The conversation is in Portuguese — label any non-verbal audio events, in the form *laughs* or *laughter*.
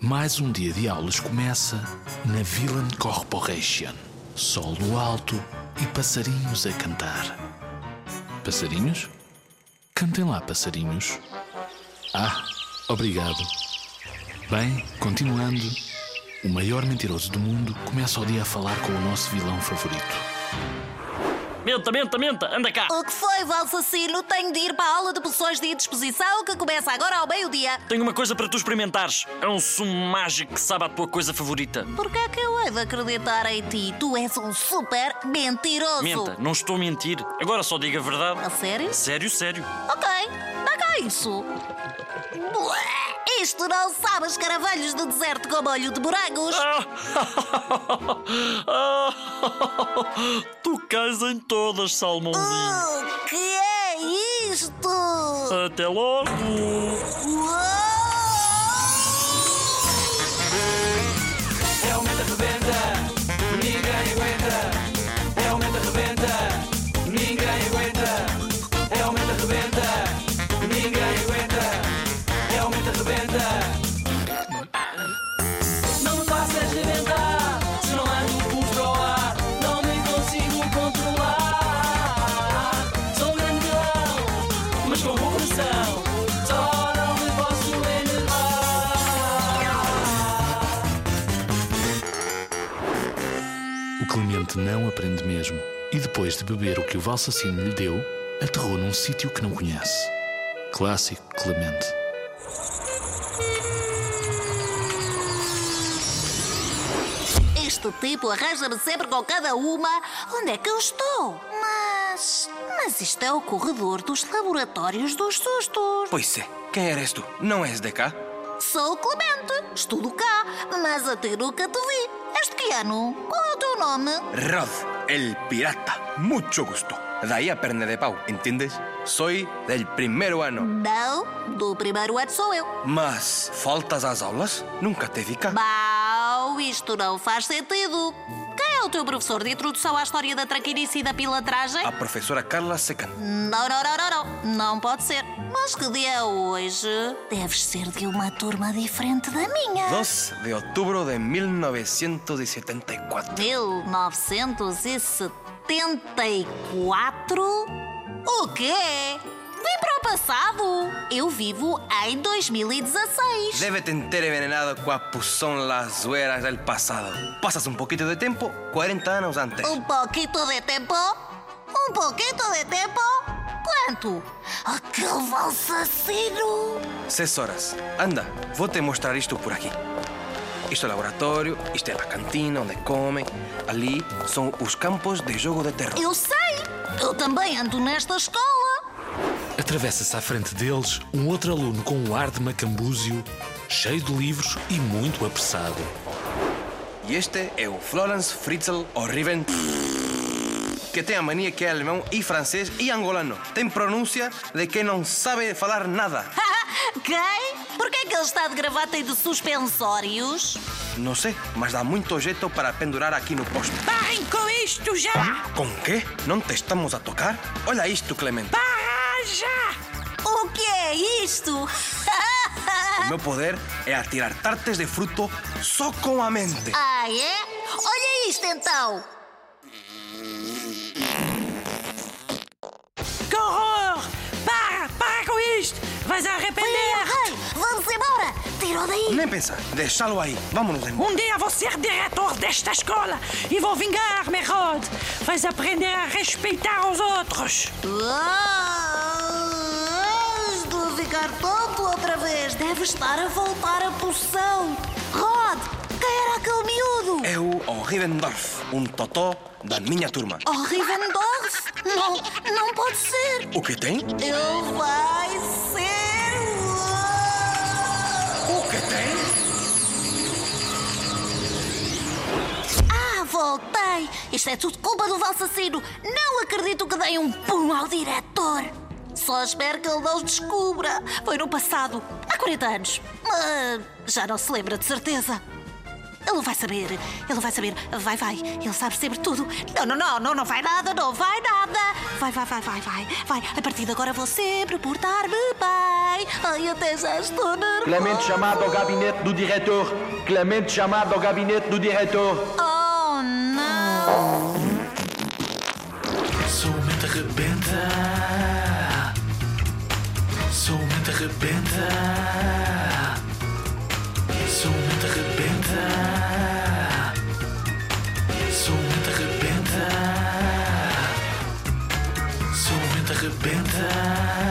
Mais um dia de aulas começa na Villain Corporation. Sol no alto e passarinhos a cantar. Passarinhos? Cantem lá, passarinhos. Ah, obrigado. Bem, continuando. O maior mentiroso do mundo começa o dia a falar com o nosso vilão favorito. Menta, menta, menta, anda cá. O que foi, Valsacino? Tenho de ir para a aula de poções de disposição que começa agora ao meio-dia. Tenho uma coisa para tu experimentares. É um sumo mágico que sabe a tua coisa favorita. Por que é que eu hei de acreditar em ti? Tu és um super mentiroso. Menta, não estou a mentir. Agora só diga a verdade. A sério? Sério, sério. Ok, isso. Bué, Isto não sabe os caravelhos do deserto com molho de morangos. *laughs* Tu cais em todas, salmãozinho. O que é isto? Até logo. Realmente não aprende mesmo. E depois de beber o que o Valsacino lhe deu, aterrou num sítio que não conhece. Clássico Clemente. Este tipo arranja-me sempre com cada uma. Onde é que eu estou? Mas. Mas isto é o corredor dos laboratórios dos sustos. Pois é, quem eres tu? Não és de cá? Sou o Clemente, estudo cá, mas a ti nunca te vi. És de que ano? Qual é o teu nome? Rod, el pirata. Mucho Daí a perna de pau, entendes? Soy del primeiro ano. Não, do primeiro ano sou eu. Mas faltas às aulas? Nunca te cá. Mau, isto não faz sentido. Quem é o teu professor de introdução à história da traquinice e da pilantragem? A professora Carla Secan. Não, não, não, não, não. Não pode ser. Mas que dia é hoje? Deves ser de uma turma diferente da minha. 2 de outubro de 1974. 1974? O quê? Vim para o passado. Eu vivo em 2016. Debe te ter envenenado com a pulsão las zueras del pasado. Pasas un poquito de tempo, 40 anos antes. Um pouquinho de tempo? Um pouquinho de tempo? Quanto? Aquele valsacino. Seis horas. Anda, vou te mostrar isto por aqui. Isto é o laboratório, isto é a cantina onde comem. Ali são os campos de jogo de terror. Eu sei. Eu também ando nesta escola. Atravessa-se à frente deles um outro aluno com um ar de macambúzio, cheio de livros e muito apressado. E este é o Florence Fritzl O'Riven, que tem a mania que é alemão e francês e angolano. Tem pronúncia de quem não sabe falar nada. *laughs* Quem? Por que é que ele está de gravata e de suspensórios? Não sei, mas dá muito jeito para pendurar aqui no posto. Parem com isto já! Com quê? Não te estamos a tocar? Olha isto, Clemente. Para já! O que é isto? O meu poder é atirar tartes de fruto só com a mente. ah, é? Olha isto então. Nem pensar, deixá-lo aí. Vamos-nos embora. Um dia vou ser diretor desta escola e vou vingar-me, Rod! Vais aprender a respeitar os outros! Ah, estou a ficar tonto outra vez. Deve estar a voltar a poção. Rod, quem era aquele miúdo? É o Rivendorf, um totó da minha turma. Oh, Rivendorf? Não, não pode ser. O que tem? Ele vai voltei! Isto é tudo culpa do Valsacino. Não acredito que dei um pum ao diretor. Só espero que ele não os descubra. Foi no passado, há 40 anos. Mas já não se lembra de certeza. Ele vai saber. Ele vai saber. Vai, vai. Ele sabe sempre tudo. Não, não, não, não, não vai nada, não vai nada. Vai, vai, vai, vai, vai. Vai. A partir de agora vou sempre portar-me bem. Ai, até já estou nervosa. Clemente chamado ao gabinete do diretor. Clemente chamado ao gabinete do diretor. Oh, Sou o mente arrebenta. Sou o mente arrebenta. Sou o mente arrebenta. Sou o mente arrebenta. Mente arrebenta.